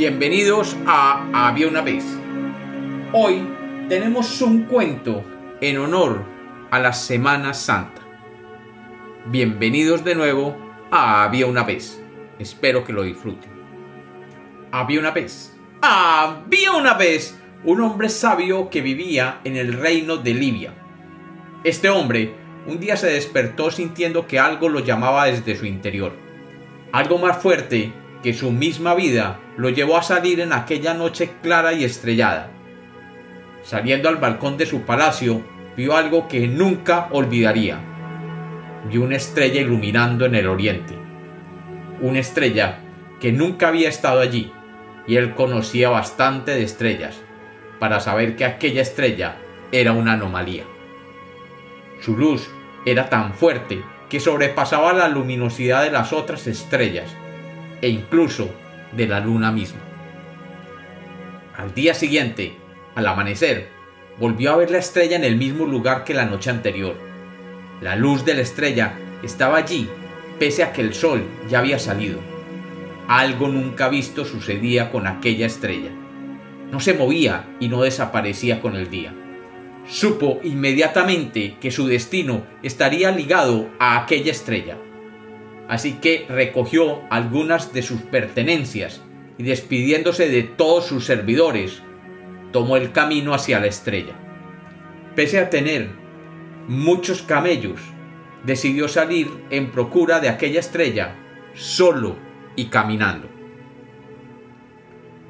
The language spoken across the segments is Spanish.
Bienvenidos a Había una vez. Hoy tenemos un cuento en honor a la Semana Santa. Bienvenidos de nuevo a Había una vez. Espero que lo disfruten. Había una vez. Había una vez un hombre sabio que vivía en el reino de Libia. Este hombre un día se despertó sintiendo que algo lo llamaba desde su interior. Algo más fuerte que su misma vida lo llevó a salir en aquella noche clara y estrellada. Saliendo al balcón de su palacio, vio algo que nunca olvidaría. Vio una estrella iluminando en el oriente. Una estrella que nunca había estado allí, y él conocía bastante de estrellas, para saber que aquella estrella era una anomalía. Su luz era tan fuerte que sobrepasaba la luminosidad de las otras estrellas e incluso de la luna misma. Al día siguiente, al amanecer, volvió a ver la estrella en el mismo lugar que la noche anterior. La luz de la estrella estaba allí, pese a que el sol ya había salido. Algo nunca visto sucedía con aquella estrella. No se movía y no desaparecía con el día. Supo inmediatamente que su destino estaría ligado a aquella estrella así que recogió algunas de sus pertenencias y despidiéndose de todos sus servidores, tomó el camino hacia la estrella. Pese a tener muchos camellos, decidió salir en procura de aquella estrella solo y caminando.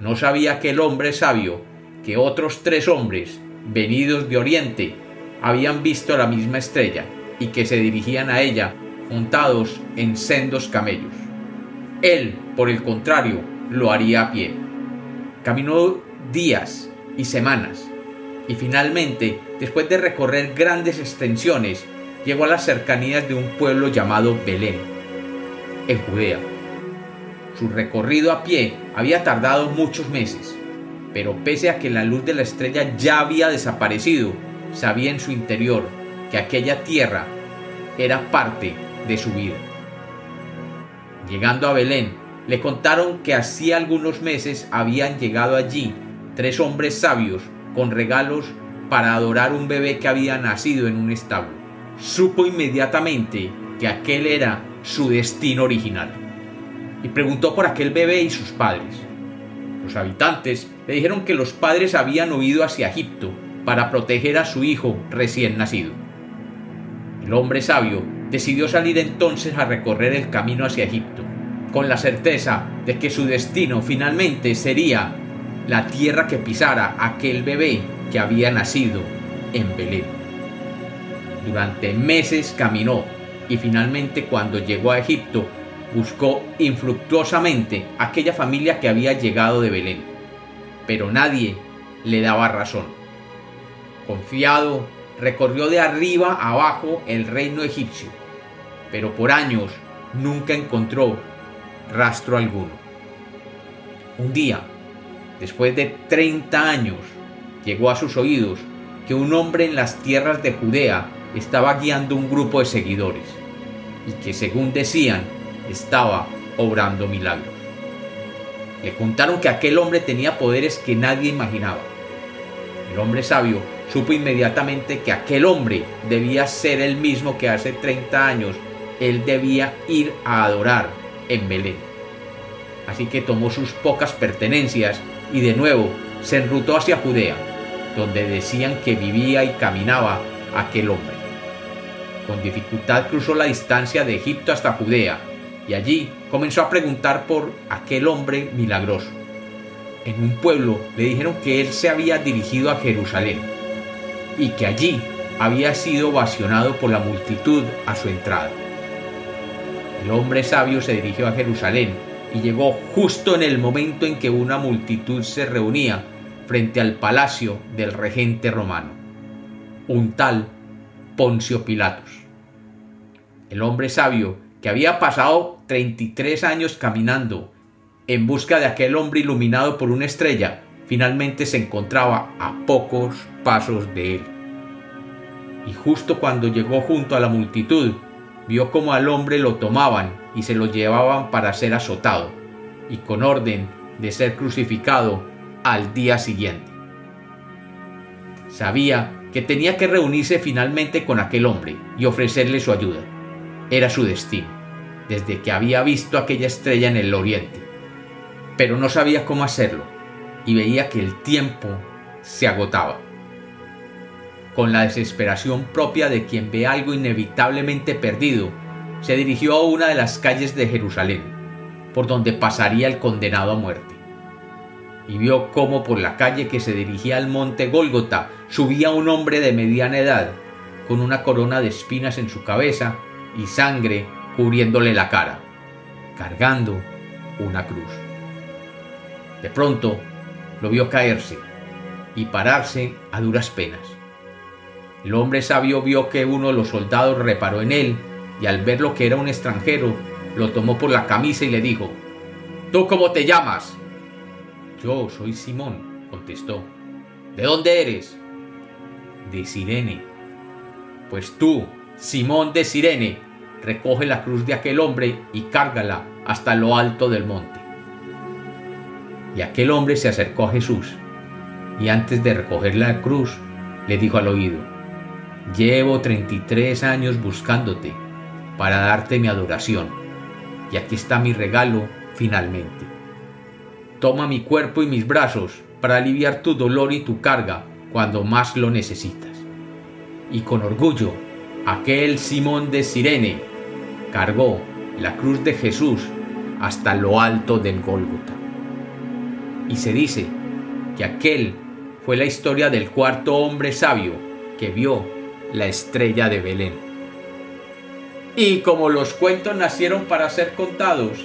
No sabía aquel hombre sabio que otros tres hombres, venidos de Oriente, habían visto la misma estrella y que se dirigían a ella montados en sendos camellos. Él, por el contrario, lo haría a pie. Caminó días y semanas, y finalmente, después de recorrer grandes extensiones, llegó a las cercanías de un pueblo llamado Belén, en Judea. Su recorrido a pie había tardado muchos meses, pero pese a que la luz de la estrella ya había desaparecido, sabía en su interior que aquella tierra era parte de su vida. Llegando a Belén, le contaron que hacía algunos meses habían llegado allí tres hombres sabios con regalos para adorar un bebé que había nacido en un establo. Supo inmediatamente que aquel era su destino original y preguntó por aquel bebé y sus padres. Los habitantes le dijeron que los padres habían huido hacia Egipto para proteger a su hijo recién nacido. El hombre sabio decidió salir entonces a recorrer el camino hacia Egipto, con la certeza de que su destino finalmente sería la tierra que pisara aquel bebé que había nacido en Belén. Durante meses caminó y finalmente cuando llegó a Egipto buscó infructuosamente aquella familia que había llegado de Belén, pero nadie le daba razón. Confiado, recorrió de arriba abajo el reino egipcio pero por años nunca encontró rastro alguno. Un día, después de 30 años, llegó a sus oídos que un hombre en las tierras de Judea estaba guiando un grupo de seguidores y que según decían estaba obrando milagros. Le contaron que aquel hombre tenía poderes que nadie imaginaba. El hombre sabio supo inmediatamente que aquel hombre debía ser el mismo que hace 30 años él debía ir a adorar en Belén. Así que tomó sus pocas pertenencias y de nuevo se enrutó hacia Judea, donde decían que vivía y caminaba aquel hombre. Con dificultad cruzó la distancia de Egipto hasta Judea y allí comenzó a preguntar por aquel hombre milagroso. En un pueblo le dijeron que él se había dirigido a Jerusalén y que allí había sido ovacionado por la multitud a su entrada. El hombre sabio se dirigió a Jerusalén y llegó justo en el momento en que una multitud se reunía frente al palacio del regente romano, un tal Poncio Pilatos. El hombre sabio, que había pasado 33 años caminando en busca de aquel hombre iluminado por una estrella, finalmente se encontraba a pocos pasos de él. Y justo cuando llegó junto a la multitud, vio como al hombre lo tomaban y se lo llevaban para ser azotado, y con orden de ser crucificado al día siguiente. Sabía que tenía que reunirse finalmente con aquel hombre y ofrecerle su ayuda. Era su destino, desde que había visto aquella estrella en el oriente. Pero no sabía cómo hacerlo y veía que el tiempo se agotaba. Con la desesperación propia de quien ve algo inevitablemente perdido, se dirigió a una de las calles de Jerusalén, por donde pasaría el condenado a muerte. Y vio cómo por la calle que se dirigía al monte Gólgota subía un hombre de mediana edad, con una corona de espinas en su cabeza y sangre cubriéndole la cara, cargando una cruz. De pronto lo vio caerse y pararse a duras penas. El hombre sabio vio que uno de los soldados reparó en él y al ver lo que era un extranjero, lo tomó por la camisa y le dijo, ¿Tú cómo te llamas? Yo soy Simón, contestó. ¿De dónde eres? De Sirene. Pues tú, Simón de Sirene, recoge la cruz de aquel hombre y cárgala hasta lo alto del monte. Y aquel hombre se acercó a Jesús y antes de recoger la cruz le dijo al oído, Llevo 33 años buscándote para darte mi adoración y aquí está mi regalo finalmente. Toma mi cuerpo y mis brazos para aliviar tu dolor y tu carga cuando más lo necesitas. Y con orgullo, aquel Simón de Sirene cargó la cruz de Jesús hasta lo alto del Gólgota. Y se dice que aquel fue la historia del cuarto hombre sabio que vio la estrella de Belén. Y como los cuentos nacieron para ser contados,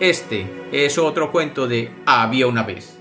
este es otro cuento de Había una vez.